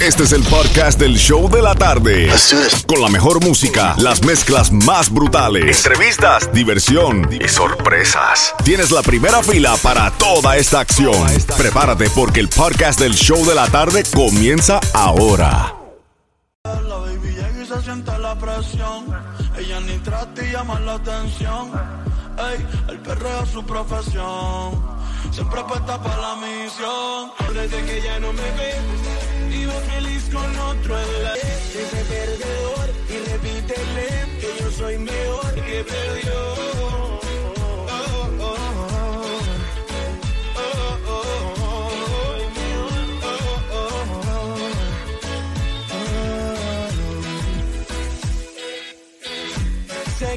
Este es el podcast del show de la tarde. Con la mejor música, las mezclas más brutales, entrevistas, diversión y sorpresas. Tienes la primera fila para toda esta acción. Prepárate porque el podcast del show de la tarde comienza ahora. La baby llega y se siente la presión. Ella ni trata y llama la atención. Ey, el perreo es su profesión. Siempre apuesta para la misión. Desde que ya no me ve, vivo feliz con otro en la Ese perdedor y repítele que yo soy mejor que perdió.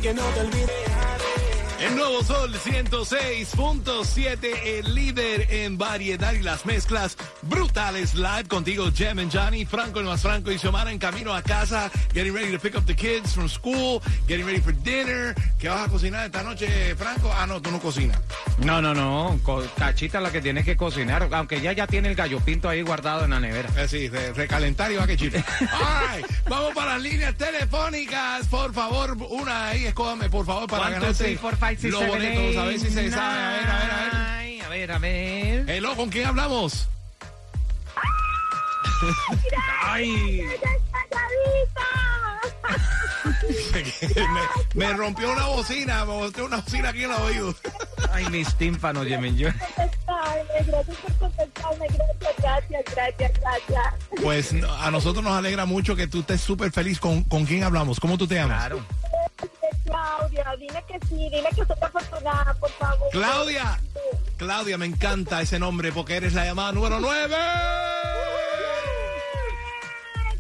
Que no te olvides. El nuevo Sol 106.7, el líder en variedad y las mezclas brutales live contigo, Jem and Johnny, Franco el más Franco y Xiomara en camino a casa, getting ready to pick up the kids from school, getting ready for dinner. ¿Qué vas a cocinar esta noche, Franco? Ah, no, tú no cocinas. No, no, no. Cachita la que tienes que cocinar. Aunque ya ya tiene el gallo pinto ahí guardado en la nevera. Eh, sí, recalentar y va que chile. Right, vamos para las líneas telefónicas. Por favor, una ahí, escójame, por favor, para two, ganarte three, seven, boletos. A ver si se sabe. A ver, a ver, a ver. A ver, a ver. Hello, ¿con quién hablamos? Ay, me, me rompió una bocina, me volteó una bocina aquí en el oído. Ay, mis tímpanos, Yemen. Yo. gracias por contestarme, gracias, gracias, gracias, gracias. Pues a nosotros nos alegra mucho que tú estés súper feliz. ¿Con, ¿Con quién hablamos? ¿Cómo tú te llamas? Claro. Claudia, dime que sí, dime que soy afortunada, por favor. Claudia. Claudia, me encanta ese nombre porque eres la llamada número 9.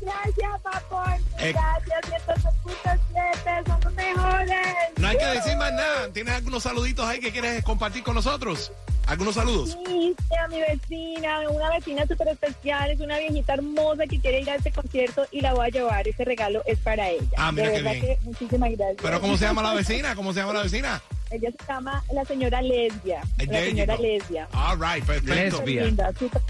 Gracias, papá. Eh. Gracias, 106.7, son los mejores. No hay que decir más nada. ¿Tienes algunos saluditos ahí que quieres compartir con nosotros? ¿Algunos saludos? Sí, sí, a mi vecina, una vecina súper especial, es una viejita hermosa que quiere ir a este concierto y la voy a llevar. Ese regalo es para ella. Ah, mira De qué verdad bien. que muchísimas gracias. ¿Pero cómo se llama la vecina? ¿Cómo se llama la vecina? Ella se llama la señora Lesbia. La señora. Lesbia. All right, perfecto. Lesbia. Linda, súper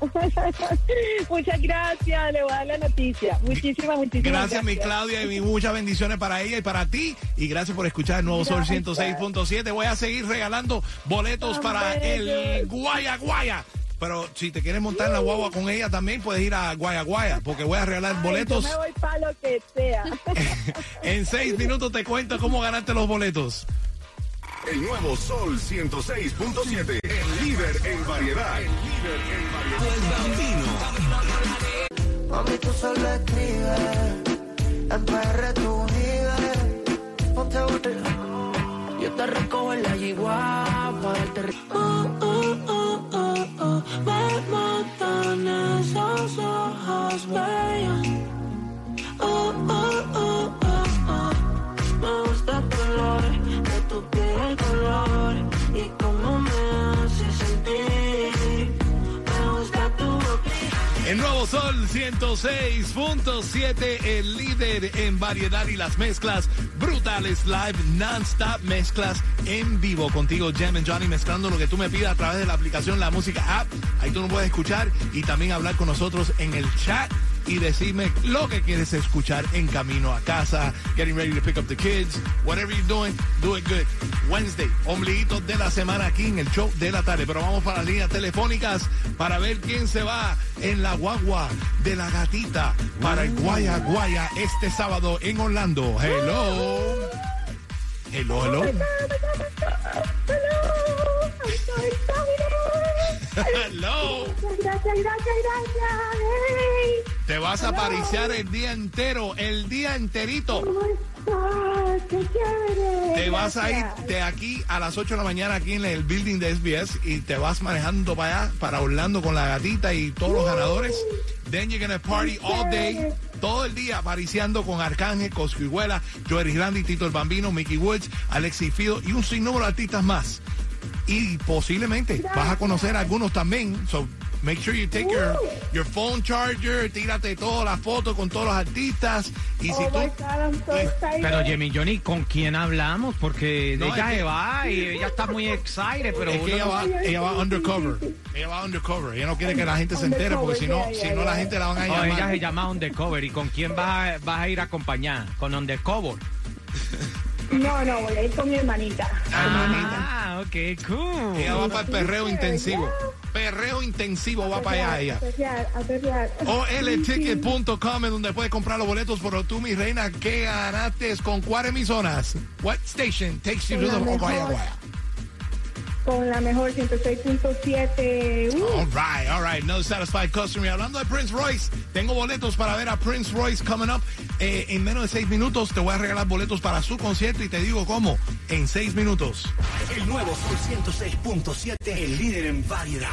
Muchas gracias, le voy a dar la noticia. Muchísimas, muchísimas Gracias, mi Claudia, y muchas bendiciones para ella y para ti. Y gracias por escuchar el nuevo Sol Gracias. 106.7. Voy a seguir regalando boletos para el. Guaya Guaya. Pero si te quieres montar en la guagua con ella también, puedes ir a Guaya Guaya, porque voy a regalar Ay, boletos. Yo me voy para lo que sea. En seis minutos te cuento cómo ganarte los boletos. El nuevo Sol 106.7, el líder en variedad. El líder en variedad. Mami, tú solo escribes, en PR tú vives. Ponte a. Yo te recojo en la yigua para darte El nuevo Sol 106.7, el líder en variedad y las mezclas brutales live, non-stop mezclas en vivo contigo, Jam and Johnny, mezclando lo que tú me pidas a través de la aplicación La Música App. Ahí tú nos puedes escuchar y también hablar con nosotros en el chat y decirme lo que quieres escuchar en camino a casa, getting ready to pick up the kids, whatever you're doing, do it good. Wednesday, ombliguito de la semana aquí en el show de la tarde. Pero vamos para las líneas telefónicas para ver quién se va en la guagua de la gatita para el Guaya Guaya este sábado en Orlando. Hello. Hello, hello. Hello. Gracias, gracias, gracias. Hey, Te vas a pariciar el día entero, el día enterito. ¿Cómo estás? ¡Qué chévere! Te vas a ir de aquí a las 8 de la mañana aquí en el building de SBS y te vas manejando para allá, para Orlando con la gatita y todos los ganadores. Then you're gonna party all day, todo el día pariciando con Arcángel, Cosquihuela, Joey Grandi, Tito el Bambino, Mickey Woods, Alexis Fido y un sinnúmero de artistas más. Y posiblemente vas a conocer a algunos también. So, Make sure you take your, your phone charger, tírate todas las fotos con todos los artistas. Y si Oh tú. God, Eh, excited. Pero Jimmy Johnny, ¿con quién hablamos? Porque No, ella se va y ella está muy excited, pero Es que uno ella va, ella va undercover. Ella va undercover. Ella no quiere que la gente se entere porque si no, si yeah, no la gente la van a Oh, ella llamar. se llama Undercover. ¿Y con quién vas a, vas a ir acompañada? ¿Con Undercover? No, no, voy a ir con mi hermanita. Ah, ok, cool. Ella va para el perreo intensivo. Perreo intensivo va para allá ella. A perrear, a perrear. OLTicket.com es donde puedes comprar los boletos. Pero tú, mi reina, ¿qué ganaste con cuáles emisoras? What station takes you to Con the. Guaya Guaya? Con la mejor 106.7. Uh, All right, all right. No satisfied customer. Hablando de Prince Royce, tengo boletos para ver a Prince Royce coming up. Eh, en menos de seis minutos te voy a regalar boletos para su concierto y te digo cómo. En seis minutos. El nuevo Sol 106.7, el líder en variedad.